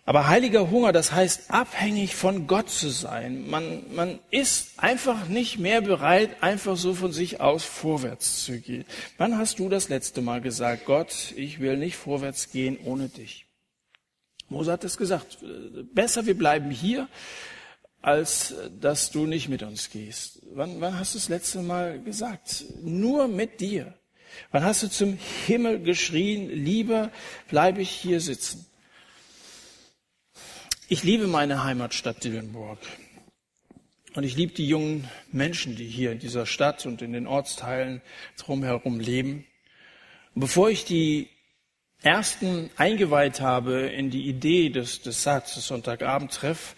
Speaker 1: Aber heiliger Hunger, das heißt abhängig von Gott zu sein. Man, man ist einfach nicht mehr bereit, einfach so von sich aus vorwärts zu gehen. Wann hast du das letzte Mal gesagt, Gott, ich will nicht vorwärts gehen ohne dich? Mose hat es gesagt, besser wir bleiben hier, als dass du nicht mit uns gehst. Wann, wann hast du das letzte Mal gesagt? Nur mit dir. Wann hast du zum Himmel geschrien, lieber bleibe ich hier sitzen? Ich liebe meine Heimatstadt Dillenburg. Und ich liebe die jungen Menschen, die hier in dieser Stadt und in den Ortsteilen drumherum leben. Und bevor ich die ersten eingeweiht habe in die Idee des, des Satz, des Sonntagabendtreff,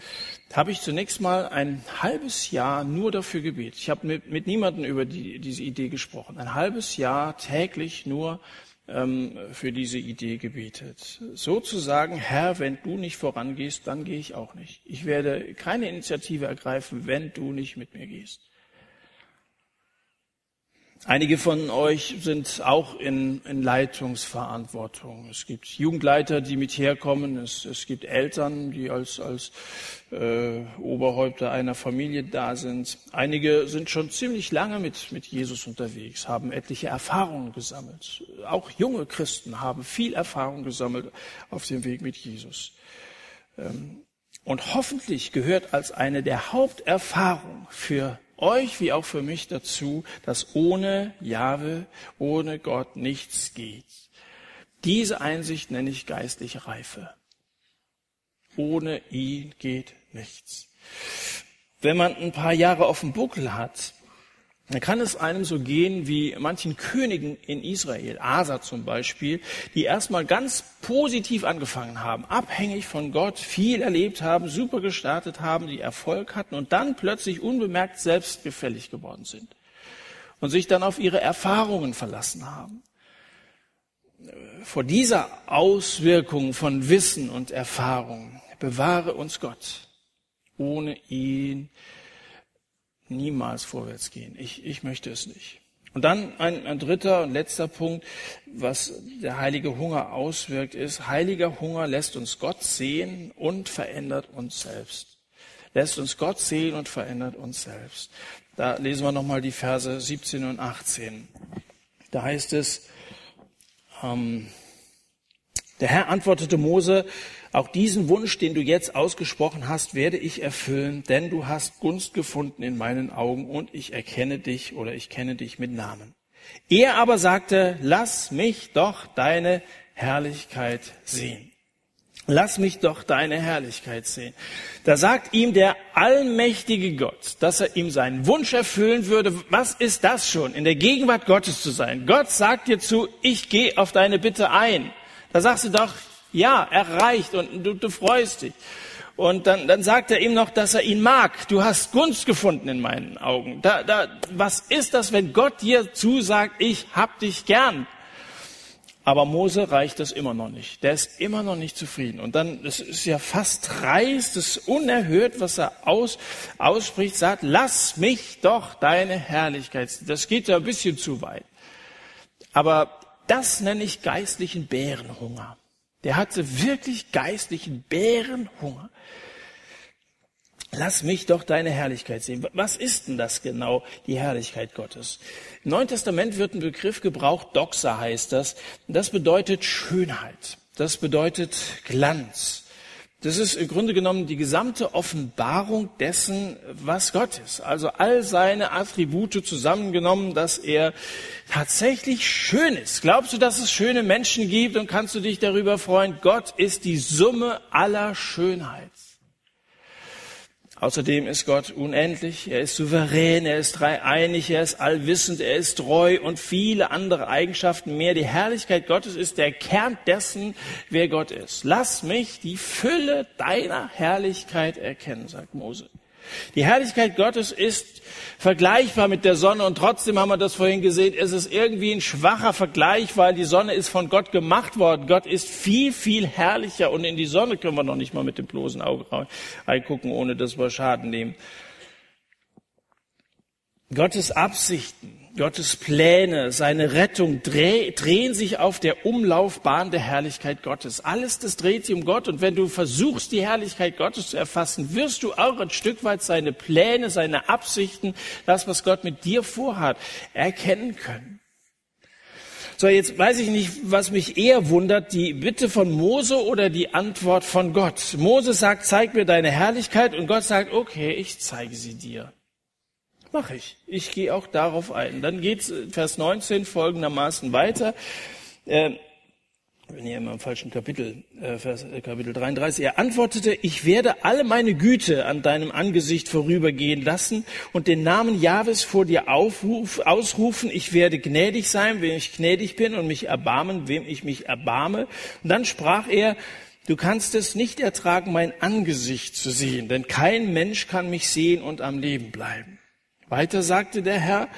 Speaker 1: habe ich zunächst mal ein halbes Jahr nur dafür gebetet. Ich habe mit, mit niemandem über die, diese Idee gesprochen. Ein halbes Jahr täglich nur für diese Idee gebetet. So zu sagen, Herr, wenn du nicht vorangehst, dann gehe ich auch nicht. Ich werde keine Initiative ergreifen, wenn du nicht mit mir gehst. Einige von euch sind auch in, in Leitungsverantwortung. Es gibt Jugendleiter, die mit herkommen. Es, es gibt Eltern, die als, als äh, Oberhäupter einer Familie da sind. Einige sind schon ziemlich lange mit, mit Jesus unterwegs, haben etliche Erfahrungen gesammelt. Auch junge Christen haben viel Erfahrung gesammelt auf dem Weg mit Jesus. Ähm, und hoffentlich gehört als eine der Haupterfahrungen für euch wie auch für mich dazu, dass ohne Jahwe, ohne Gott nichts geht. Diese Einsicht nenne ich geistliche Reife. Ohne ihn geht nichts. Wenn man ein paar Jahre auf dem Buckel hat, dann kann es einem so gehen wie manchen Königen in Israel, Asa zum Beispiel, die erstmal ganz positiv angefangen haben, abhängig von Gott, viel erlebt haben, super gestartet haben, die Erfolg hatten und dann plötzlich unbemerkt selbstgefällig geworden sind und sich dann auf ihre Erfahrungen verlassen haben. Vor dieser Auswirkung von Wissen und Erfahrung bewahre uns Gott. Ohne ihn niemals vorwärts gehen. Ich, ich möchte es nicht. Und dann ein, ein dritter und letzter Punkt, was der heilige Hunger auswirkt, ist, heiliger Hunger lässt uns Gott sehen und verändert uns selbst. Lässt uns Gott sehen und verändert uns selbst. Da lesen wir nochmal die Verse 17 und 18. Da heißt es, ähm, der Herr antwortete Mose, auch diesen Wunsch, den du jetzt ausgesprochen hast, werde ich erfüllen, denn du hast Gunst gefunden in meinen Augen und ich erkenne dich oder ich kenne dich mit Namen. Er aber sagte, lass mich doch deine Herrlichkeit sehen. Lass mich doch deine Herrlichkeit sehen. Da sagt ihm der allmächtige Gott, dass er ihm seinen Wunsch erfüllen würde. Was ist das schon, in der Gegenwart Gottes zu sein? Gott sagt dir zu, ich gehe auf deine Bitte ein. Da sagst du doch, ja, erreicht und du, du freust dich. Und dann, dann sagt er ihm noch, dass er ihn mag. Du hast Gunst gefunden in meinen Augen. Da, da, was ist das, wenn Gott dir zusagt, ich hab dich gern? Aber Mose reicht das immer noch nicht. Der ist immer noch nicht zufrieden. Und dann, das ist ja fast dreist, das ist unerhört, was er aus, ausspricht, sagt, lass mich doch deine Herrlichkeit. Das geht ja ein bisschen zu weit. Aber das nenne ich geistlichen Bärenhunger. Der hatte wirklich geistlichen Bärenhunger. Lass mich doch deine Herrlichkeit sehen. Was ist denn das genau, die Herrlichkeit Gottes? Im Neuen Testament wird ein Begriff gebraucht, Doxa heißt das. Das bedeutet Schönheit. Das bedeutet Glanz. Das ist im Grunde genommen die gesamte Offenbarung dessen, was Gott ist. Also all seine Attribute zusammengenommen, dass er tatsächlich schön ist. Glaubst du, dass es schöne Menschen gibt und kannst du dich darüber freuen? Gott ist die Summe aller Schönheit. Außerdem ist Gott unendlich, er ist souverän, er ist dreieinig, er ist allwissend, er ist treu und viele andere Eigenschaften mehr. Die Herrlichkeit Gottes ist der Kern dessen, wer Gott ist. Lass mich die Fülle deiner Herrlichkeit erkennen, sagt Mose. Die Herrlichkeit Gottes ist vergleichbar mit der Sonne und trotzdem haben wir das vorhin gesehen, es ist irgendwie ein schwacher Vergleich, weil die Sonne ist von Gott gemacht worden. Gott ist viel, viel herrlicher und in die Sonne können wir noch nicht mal mit dem bloßen Auge reingucken, ohne dass wir Schaden nehmen. Gottes Absichten Gottes Pläne, seine Rettung drehen sich auf der Umlaufbahn der Herrlichkeit Gottes. Alles das dreht sich um Gott. Und wenn du versuchst, die Herrlichkeit Gottes zu erfassen, wirst du auch ein Stück weit seine Pläne, seine Absichten, das, was Gott mit dir vorhat, erkennen können. So, jetzt weiß ich nicht, was mich eher wundert, die Bitte von Mose oder die Antwort von Gott. Mose sagt, zeig mir deine Herrlichkeit und Gott sagt, okay, ich zeige sie dir. Mache ich. Ich gehe auch darauf ein. Dann geht äh, Vers 19 folgendermaßen weiter. Äh, bin hier immer im falschen Kapitel, äh, Vers, äh, Kapitel 33. Er antwortete, ich werde alle meine Güte an deinem Angesicht vorübergehen lassen und den Namen Jahwes vor dir aufruf, ausrufen. Ich werde gnädig sein, wem ich gnädig bin und mich erbarmen, wem ich mich erbarme. Und dann sprach er, Du kannst es nicht ertragen, mein Angesicht zu sehen, denn kein Mensch kann mich sehen und am Leben bleiben. Weiter sagte der Herr,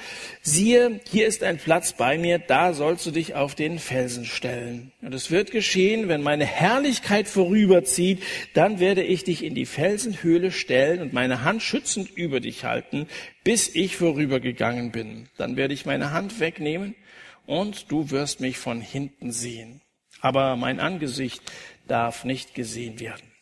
Speaker 1: siehe, hier ist ein Platz bei mir, da sollst du dich auf den Felsen stellen. Und es wird geschehen, wenn meine Herrlichkeit vorüberzieht, dann werde ich dich in die Felsenhöhle stellen und meine Hand schützend über dich halten, bis ich vorübergegangen bin. Dann werde ich meine Hand wegnehmen und du wirst mich von hinten sehen. Aber mein Angesicht darf nicht gesehen werden.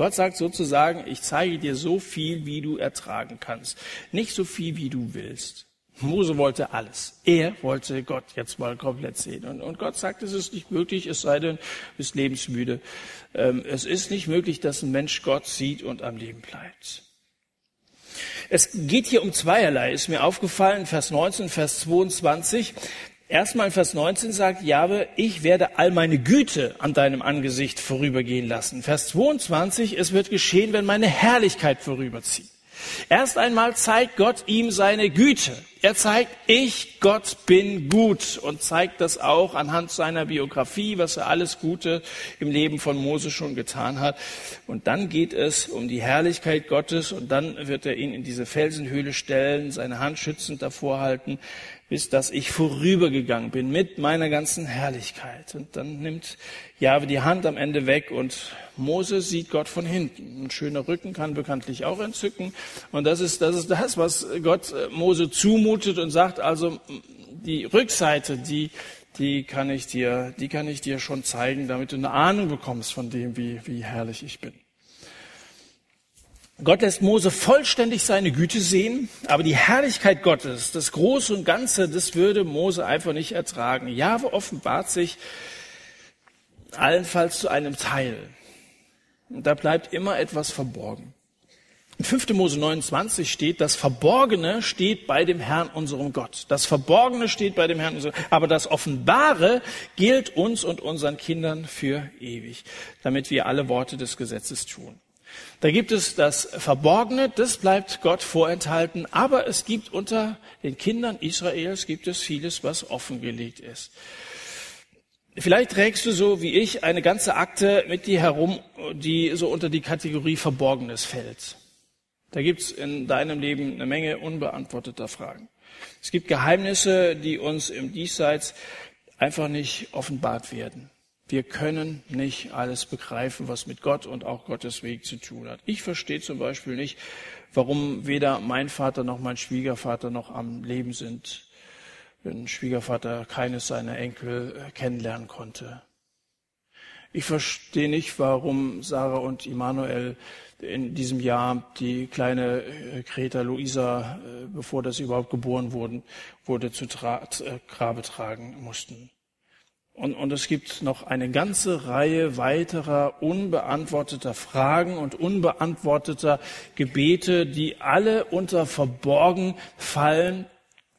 Speaker 1: Gott sagt sozusagen, ich zeige dir so viel, wie du ertragen kannst. Nicht so viel, wie du willst. Mose wollte alles. Er wollte Gott jetzt mal komplett sehen. Und, und Gott sagt, es ist nicht möglich, es sei denn, du bist lebensmüde. Ähm, es ist nicht möglich, dass ein Mensch Gott sieht und am Leben bleibt. Es geht hier um zweierlei, ist mir aufgefallen, Vers 19, Vers 22. Erstmal in Vers 19 sagt Jahwe, ich werde all meine Güte an deinem Angesicht vorübergehen lassen. Vers 22, es wird geschehen, wenn meine Herrlichkeit vorüberzieht. Erst einmal zeigt Gott ihm seine Güte. Er zeigt, ich, Gott, bin gut und zeigt das auch anhand seiner Biografie, was er alles Gute im Leben von Mose schon getan hat. Und dann geht es um die Herrlichkeit Gottes und dann wird er ihn in diese Felsenhöhle stellen, seine Hand schützend davor halten bis dass ich vorübergegangen bin mit meiner ganzen Herrlichkeit. Und dann nimmt Jahwe die Hand am Ende weg und Mose sieht Gott von hinten. Ein schöner Rücken kann bekanntlich auch entzücken. Und das ist, das ist das, was Gott äh, Mose zumutet und sagt, also die Rückseite, die, die kann ich dir, die kann ich dir schon zeigen, damit du eine Ahnung bekommst von dem, wie, wie herrlich ich bin. Gott lässt Mose vollständig seine Güte sehen, aber die Herrlichkeit Gottes, das Große und Ganze, das würde Mose einfach nicht ertragen. Jahwe offenbart sich allenfalls zu einem Teil. Und da bleibt immer etwas verborgen. In 5. Mose 29 steht, das Verborgene steht bei dem Herrn, unserem Gott. Das Verborgene steht bei dem Herrn, unserem Gott. aber das Offenbare gilt uns und unseren Kindern für ewig, damit wir alle Worte des Gesetzes tun. Da gibt es das Verborgene, das bleibt Gott vorenthalten, aber es gibt unter den Kindern Israels gibt es vieles, was offengelegt ist. Vielleicht trägst du so wie ich eine ganze Akte mit dir herum, die so unter die Kategorie Verborgenes fällt. Da gibt's in deinem Leben eine Menge unbeantworteter Fragen. Es gibt Geheimnisse, die uns im Diesseits einfach nicht offenbart werden. Wir können nicht alles begreifen, was mit Gott und auch Gottes Weg zu tun hat. Ich verstehe zum Beispiel nicht, warum weder mein Vater noch mein Schwiegervater noch am Leben sind, wenn Schwiegervater keines seiner Enkel äh, kennenlernen konnte. Ich verstehe nicht, warum Sarah und Immanuel in diesem Jahr die kleine äh, Greta Luisa, äh, bevor das überhaupt geboren wurden, wurde zu Grabe tragen mussten. Und, und es gibt noch eine ganze Reihe weiterer unbeantworteter Fragen und unbeantworteter Gebete, die alle unter verborgen fallen.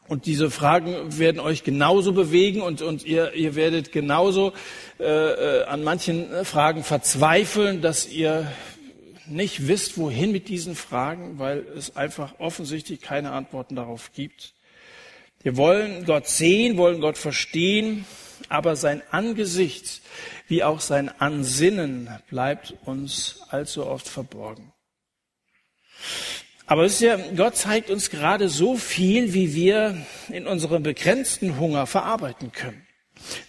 Speaker 1: Und diese Fragen werden euch genauso bewegen und, und ihr, ihr werdet genauso äh, äh an manchen Fragen verzweifeln, dass ihr nicht wisst, wohin mit diesen Fragen, weil es einfach offensichtlich keine Antworten darauf gibt. Wir wollen Gott sehen, wollen Gott verstehen, aber sein Angesicht wie auch sein Ansinnen bleibt uns allzu oft verborgen. Aber es ist ja, Gott zeigt uns gerade so viel, wie wir in unserem begrenzten Hunger verarbeiten können.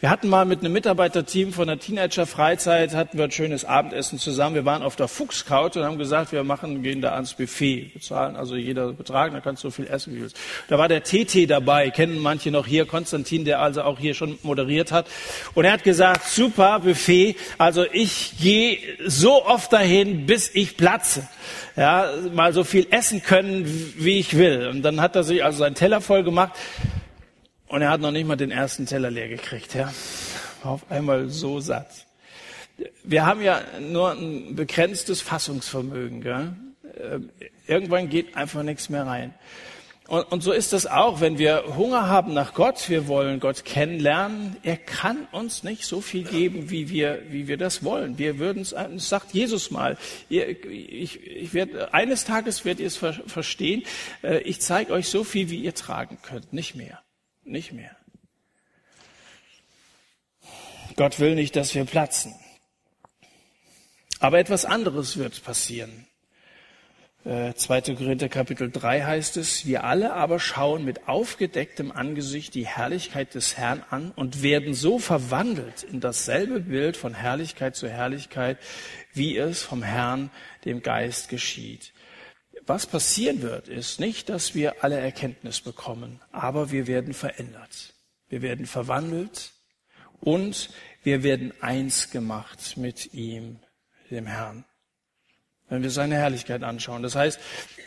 Speaker 1: Wir hatten mal mit einem Mitarbeiterteam von der Teenager-Freizeit, hatten wir ein schönes Abendessen zusammen. Wir waren auf der Fuchskraut und haben gesagt, wir machen, gehen da ans Buffet, bezahlen also jeder Betrag, da kannst du so viel essen, wie du willst. Da war der TT dabei, kennen manche noch hier, Konstantin, der also auch hier schon moderiert hat. Und er hat gesagt, super Buffet, also ich gehe so oft dahin, bis ich platze. Ja, mal so viel essen können, wie ich will. Und dann hat er sich also seinen Teller voll gemacht. Und er hat noch nicht mal den ersten Teller leer gekriegt, ja. War auf einmal so satt. Wir haben ja nur ein begrenztes Fassungsvermögen, gell? Äh, irgendwann geht einfach nichts mehr rein. Und, und so ist das auch, wenn wir Hunger haben nach Gott, wir wollen Gott kennenlernen. Er kann uns nicht so viel geben, wie wir, wie wir das wollen. Wir würden es, das sagt Jesus mal. Ihr, ich, ich werd, eines Tages werdet ihr es verstehen. Äh, ich zeige euch so viel, wie ihr tragen könnt, nicht mehr nicht mehr. Gott will nicht, dass wir platzen. Aber etwas anderes wird passieren. 2. Äh, Korinther Kapitel 3 heißt es, wir alle aber schauen mit aufgedecktem Angesicht die Herrlichkeit des Herrn an und werden so verwandelt in dasselbe Bild von Herrlichkeit zu Herrlichkeit, wie es vom Herrn, dem Geist geschieht was passieren wird, ist nicht, dass wir alle Erkenntnis bekommen, aber wir werden verändert. Wir werden verwandelt und wir werden eins gemacht mit ihm, dem Herrn. Wenn wir seine Herrlichkeit anschauen. Das heißt,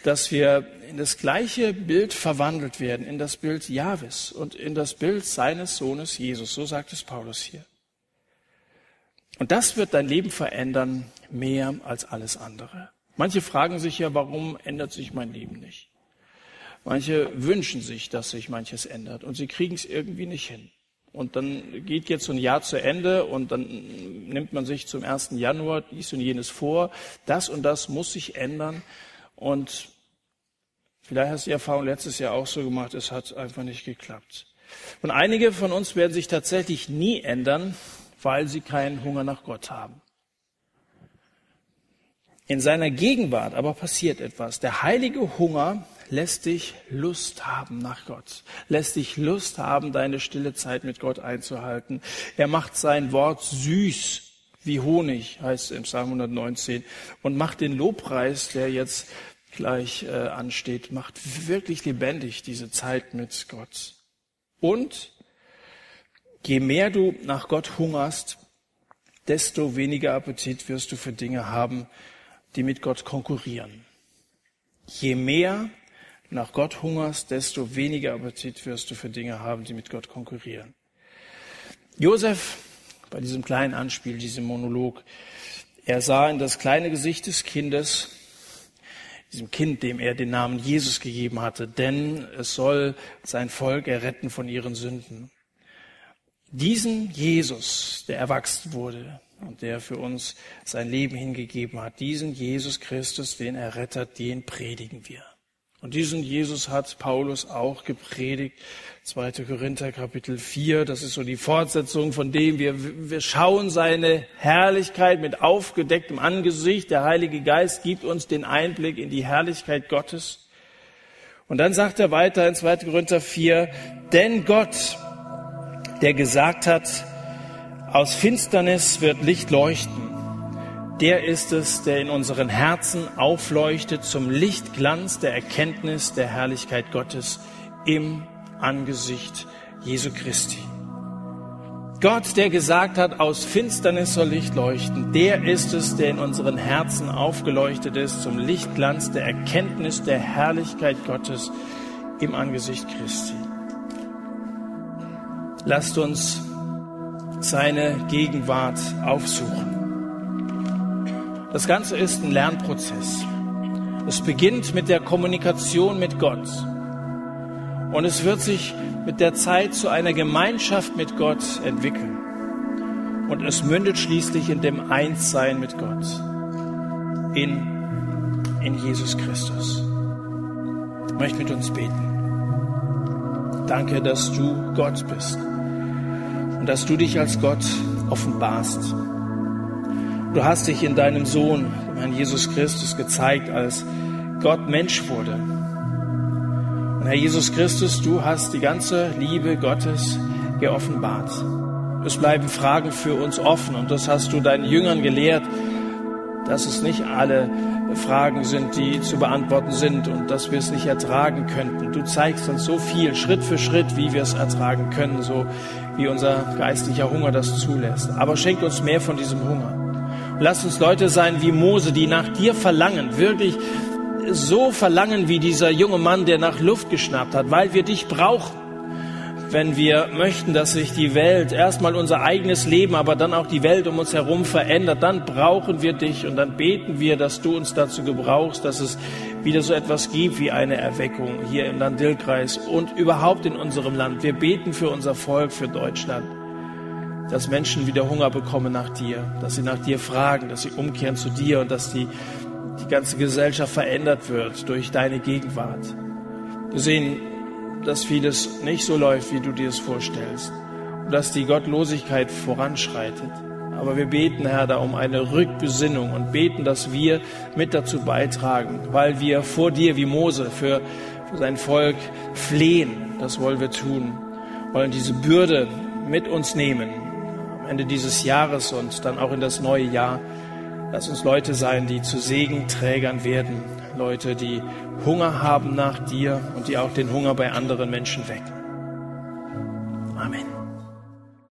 Speaker 1: dass wir in das gleiche Bild verwandelt werden, in das Bild Jahwes und in das Bild seines Sohnes Jesus. So sagt es Paulus hier. Und das wird dein Leben verändern, mehr als alles andere. Manche fragen sich ja, warum ändert sich mein Leben nicht? Manche wünschen sich, dass sich manches ändert und sie kriegen es irgendwie nicht hin. Und dann geht jetzt so ein Jahr zu Ende und dann nimmt man sich zum 1. Januar dies und jenes vor. Das und das muss sich ändern. Und vielleicht hast du die Erfahrung letztes Jahr auch so gemacht, es hat einfach nicht geklappt. Und einige von uns werden sich tatsächlich nie ändern, weil sie keinen Hunger nach Gott haben. In seiner Gegenwart aber passiert etwas. Der heilige Hunger lässt dich Lust haben nach Gott, lässt dich Lust haben, deine stille Zeit mit Gott einzuhalten. Er macht sein Wort süß wie Honig, heißt es im Psalm 119, und macht den Lobpreis, der jetzt gleich äh, ansteht, macht wirklich lebendig diese Zeit mit Gott. Und je mehr du nach Gott hungerst, desto weniger Appetit wirst du für Dinge haben, die mit Gott konkurrieren. Je mehr nach Gott hungerst, desto weniger Appetit wirst du für Dinge haben, die mit Gott konkurrieren. Josef, bei diesem kleinen Anspiel, diesem Monolog, er sah in das kleine Gesicht des Kindes, diesem Kind, dem er den Namen Jesus gegeben hatte, denn es soll sein Volk erretten von ihren Sünden. Diesen Jesus, der erwachsen wurde, und der für uns sein Leben hingegeben hat. Diesen Jesus Christus, den Erretter, den predigen wir. Und diesen Jesus hat Paulus auch gepredigt. 2. Korinther Kapitel 4, das ist so die Fortsetzung von dem, wir, wir schauen seine Herrlichkeit mit aufgedecktem Angesicht. Der Heilige Geist gibt uns den Einblick in die Herrlichkeit Gottes. Und dann sagt er weiter in 2. Korinther 4, denn Gott, der gesagt hat, aus Finsternis wird Licht leuchten. Der ist es, der in unseren Herzen aufleuchtet zum Lichtglanz der Erkenntnis der Herrlichkeit Gottes im Angesicht Jesu Christi. Gott, der gesagt hat, aus Finsternis soll Licht leuchten, der ist es, der in unseren Herzen aufgeleuchtet ist zum Lichtglanz der Erkenntnis der Herrlichkeit Gottes im Angesicht Christi. Lasst uns seine Gegenwart aufsuchen. Das Ganze ist ein Lernprozess. Es beginnt mit der Kommunikation mit Gott. Und es wird sich mit der Zeit zu einer Gemeinschaft mit Gott entwickeln. Und es mündet schließlich in dem Einssein mit Gott. In, in Jesus Christus. Ich möchte mit uns beten. Danke, dass du Gott bist. Und dass du dich als Gott offenbarst. Du hast dich in deinem Sohn, dem Herrn Jesus Christus, gezeigt, als Gott Mensch wurde. Und Herr Jesus Christus, du hast die ganze Liebe Gottes geoffenbart. Es bleiben Fragen für uns offen und das hast du deinen Jüngern gelehrt, dass es nicht alle Fragen sind, die zu beantworten sind und dass wir es nicht ertragen könnten. Du zeigst uns so viel, Schritt für Schritt, wie wir es ertragen können, so wie unser geistlicher Hunger das zulässt. Aber schenk uns mehr von diesem Hunger. Lass uns Leute sein wie Mose, die nach dir verlangen, wirklich so verlangen wie dieser junge Mann, der nach Luft geschnappt hat, weil wir dich brauchen. Wenn wir möchten, dass sich die Welt, erstmal unser eigenes Leben, aber dann auch die Welt um uns herum verändert, dann brauchen wir dich und dann beten wir, dass du uns dazu gebrauchst, dass es wieder so etwas gibt wie eine Erweckung hier im Land-Dill-Kreis und überhaupt in unserem Land. Wir beten für unser Volk, für Deutschland dass Menschen wieder Hunger bekommen nach dir, dass sie nach dir fragen, dass sie umkehren zu dir und dass die, die ganze Gesellschaft verändert wird durch deine Gegenwart. Wir sehen, dass vieles nicht so läuft, wie du dir es vorstellst und dass die Gottlosigkeit voranschreitet. Aber wir beten, Herr, da um eine Rückbesinnung und beten, dass wir mit dazu beitragen, weil wir vor dir wie Mose für, für sein Volk flehen. Das wollen wir tun, wollen diese Bürde mit uns nehmen, Ende dieses Jahres und dann auch in das neue Jahr. Lass uns Leute sein, die zu Segenträgern werden. Leute, die Hunger haben nach dir und die auch den Hunger bei anderen Menschen wecken. Amen.